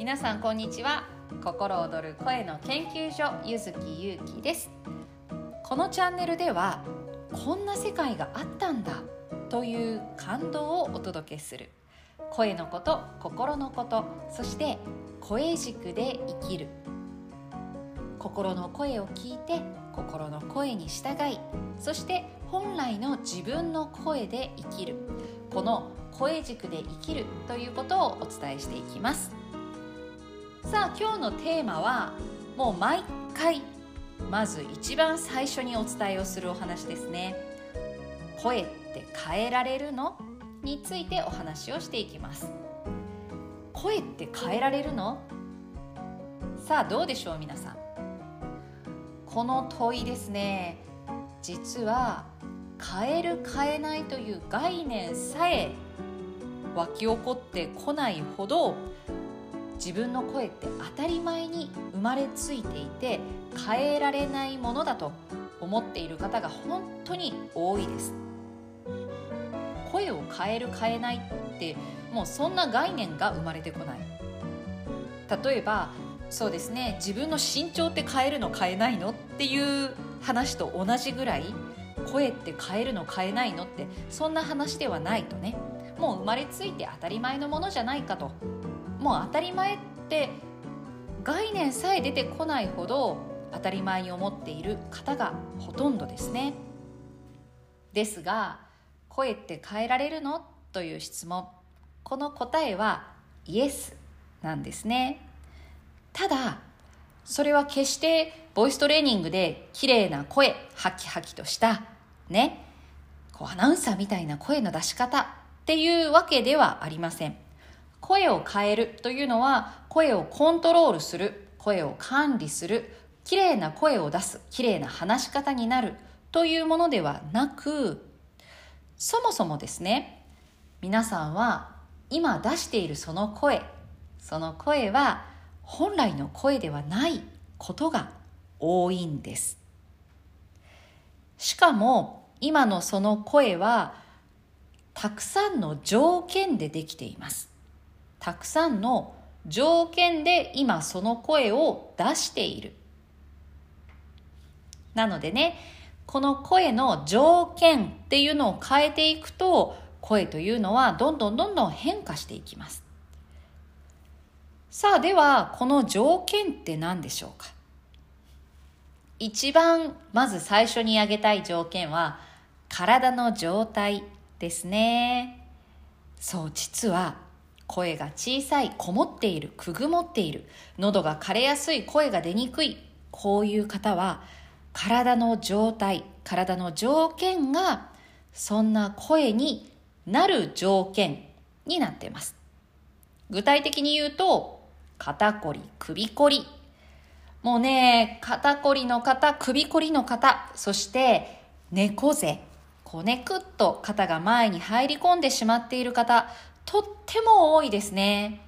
皆さんこんにちは。心躍る声の研究所ゆずきゆうきです。このチャンネルではこんな世界があったんだという感動をお届けする。声のこと心のことそして声軸で生きる。心の声を聞いて心の声に従いそして本来の自分の声で生きる。この声軸で生きるということをお伝えしていきます。さあ今日のテーマはもう毎回まず一番最初にお伝えをするお話ですね。声って変えられるの？についてお話をしていきます。声って変えられるの？さあどうでしょう皆さん？この問いですね。実は変える変えないという概念さえ湧き起こってこないほど自分の声って当たり前に生まれついていて変えられないものだと思っている方が本当に多いです。声を変える変えないってもうそんな概念が生まれてこない。例えばそうですね自分の身長って変えるの変えないのっていう話と同じぐらい声って変えるの変えないのってそんな話ではないとね。もう生まれついて当たり前のものじゃないかともう当たり前って概念さえ出てこないほど当たり前に思っている方がほとんどですね。ですが声って変えられるの？という質問。この答えはイエスなんですね。ただそれは決してボイストレーニングで綺麗な声ハキハキとしたねこうアナウンサーみたいな声の出し方っていうわけではありません。声を変えるというのは声をコントロールする声を管理する綺麗な声を出す綺麗な話し方になるというものではなくそもそもですね皆さんは今出しているその声その声は本来の声ではないことが多いんです。しかも今のその声はたくさんの条件でできています。たくさんの条件で今その声を出している。なのでね、この声の条件っていうのを変えていくと、声というのはどんどんどんどん変化していきます。さあ、では、この条件って何でしょうか？一番、まず最初に挙げたい条件は、体の状態ですね。そう、実は声が小さい、こもっている、くぐもっている、喉が枯れやすい、声が出にくい、こういう方は、体の状態、体の条件が、そんな声になる条件になっています。具体的に言うと、肩こり、首こり。もうね、肩こりの方、首こりの方、そして猫背。こね、くっと肩が前に入り込んでしまっている方、とっても多いですね。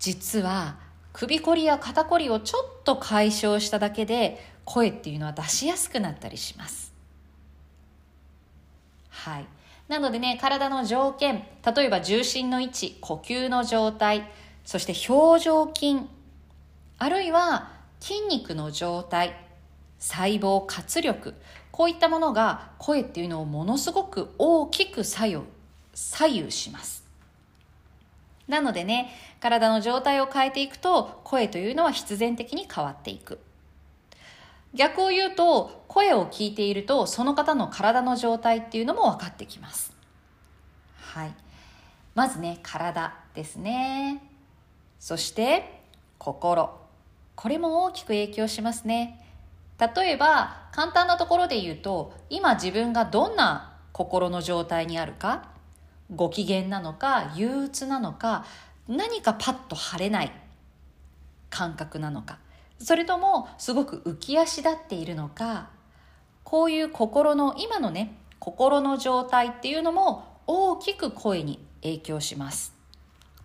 実は首こりや肩こりをちょっと解消しただけで声っていうのは出しやすくなったりします。はい。なのでね、体の条件、例えば重心の位置、呼吸の状態、そして表情筋、あるいは筋肉の状態、細胞活力、こういったものが声っていうのをものすごく大きく作用、左右します。なのでね、体の状態を変えていくと、声というのは必然的に変わっていく。逆を言うと、声を聞いていると、その方の体の状態っていうのも分かってきます。はい。まずね、体ですね。そして、心。これも大きく影響しますね。例えば、簡単なところで言うと、今自分がどんな心の状態にあるか、ご機嫌なのか憂鬱なのか何かパッと晴れない感覚なのか。それともすごく浮き足立っているのか。こういう心の今のね心の状態っていうのも大きく声に影響します。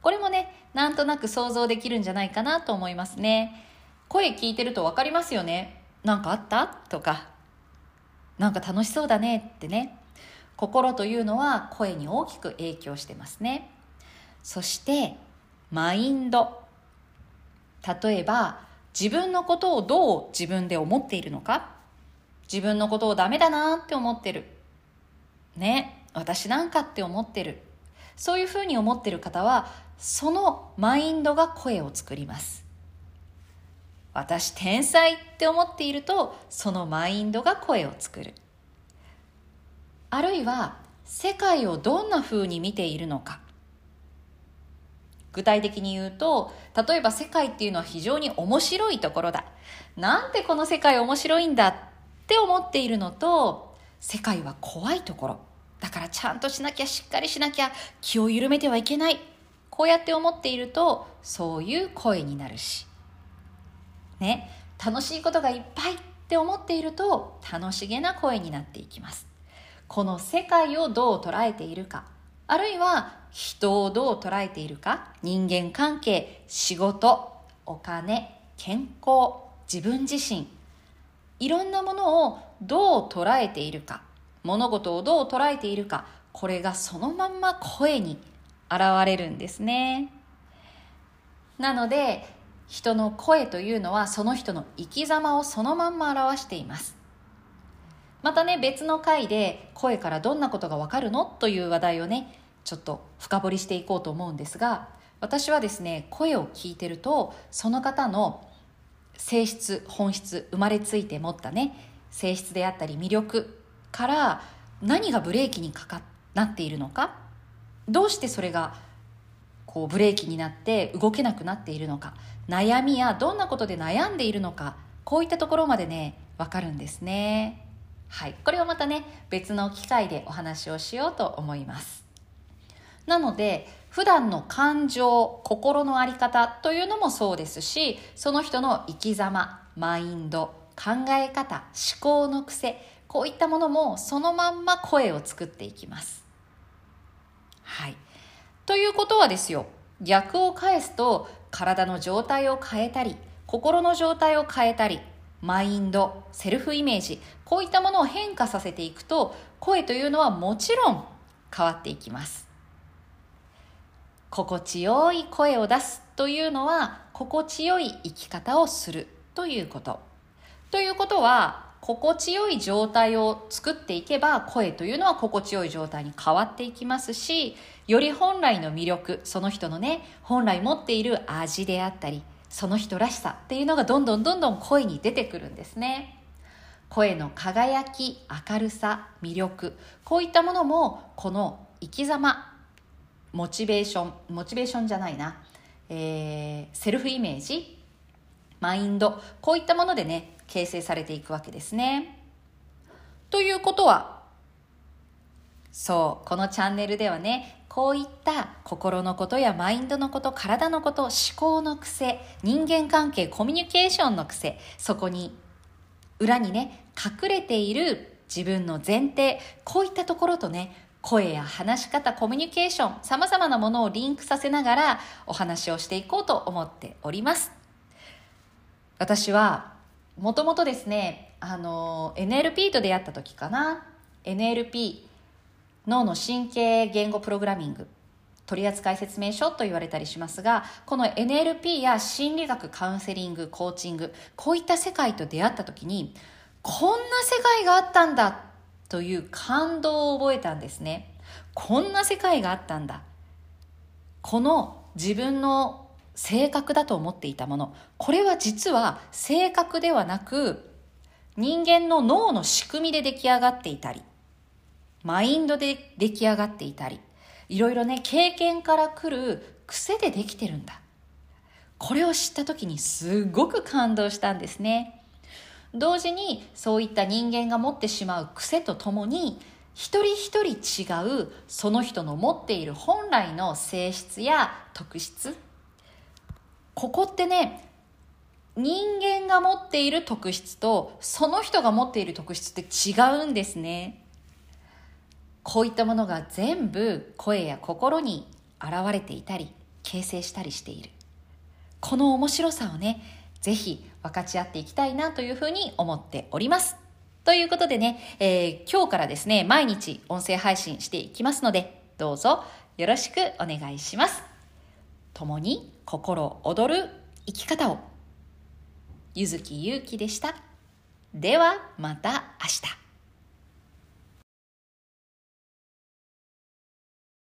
これもねなんとなく想像できるんじゃないかなと思いますね。声聞いてると分かりますよね。何かあった？とか。なんか楽しそうだねってね。心というのは声に大きく影響してますね。そしてマインド。例えば自分のことをどう自分で思っているのか。自分のことをダメだなって思ってる。ね。私なんかって思ってる。そういうふうに思ってる方はそのマインドが声を作ります。私天才って思っているとそのマインドが声を作る。あるいは世界をどんな風に見ているのか。具体的に言うと例えば世界っていうのは非常に面白いところだ。なんてこの世界面白いんだって思っているのと世界は怖いところ。だからちゃんとしなきゃしっかりしなきゃ気を緩めてはいけない。こうやって思っているとそういう声になるし。ね。楽しいことがいっぱいって思っていると楽しげな声になっていきます。この世界をどう捉えているか。あるいは人をどう捉えているか。人間関係仕事お金健康。自分自身。いろんなものをどう捉えているか。物事をどう捉えているか。これがそのまんま声に現れるんですね。なので人の声というのはその人の生き様をそのまんま表しています。またね別の回で声からどんなことがわかるの？という話題をねちょっと深掘りしていこうと思うんですが私はですね声を聞いてるとその方の性質本質生まれついて持ったね性質であったり魅力から何がブレーキにかかなっているのかどうしてそれがこうブレーキになって動けなくなっているのか悩みやどんなことで悩んでいるのかこういったところまでね分かるんですね。はい。これをまたね別の機会でお話をしようと思います。なので普段の感情心の在り方というのもそうですしその人の生き様マインド考え方思考の癖こういったものもそのまんま声を作っていきます。はい。ということはですよ逆を返すと体の状態を変えたり心の状態を変えたりマインドセルフイメージこういったものを変化させていくと声というのはもちろん変わっていきます心地よい声を出すというのは心地よい生き方をするということ。ということは心地よい状態を作っていけば声というのは心地よい状態に変わっていきますしより本来の魅力その人のね本来持っている味であったりその人らしさっていうのがどんどんどんどん声に出てくるんですね。声の輝き明るさ魅力。こういったものもこの生き様モチベーションモチベーションじゃないな、えー、セルフイメージマインド。こういったものでね形成されていくわけですね。ということはそうこのチャンネルではねこういった心のことやマインドのこと体のこと思考の癖人間関係コミュニケーションの癖そこに裏にね隠れている自分の前提こういったところとね声や話し方、コミュニケーション、様々なものをリンクさせながらお話をしていこうと思っております。私は、もともとですね、あの、NLP と出会った時かな。NLP、脳の神経言語プログラミング、取扱説明書と言われたりしますが、この NLP や心理学、カウンセリング、コーチング、こういった世界と出会った時に、こんな世界があったんだという感動を覚えたんですね。こんな世界があったんだ。この自分の性格だと思っていたもの、これは実は性格ではなく、人間の脳の仕組みで出来上がっていたり、マインドで出来上がっていたり、いろいろね、経験から来る癖でできてるんだ。これを知った時にすごく感動したんですね。同時にそういった人間が持ってしまう癖とともに一人一人違うその人の持っている本来の性質や特質ここってね人間が持っている特質とその人が持っている特質って違うんですねこういったものが全部声や心に現れていたり形成したりしているこの面白さをねぜひ分かち合っていきたいなというふうに思っております。ということでね、えー、今日からですね、毎日音声配信していきますので、どうぞよろしくお願いします。共に心躍る生き方をゆずきゆうきでしたではまた明日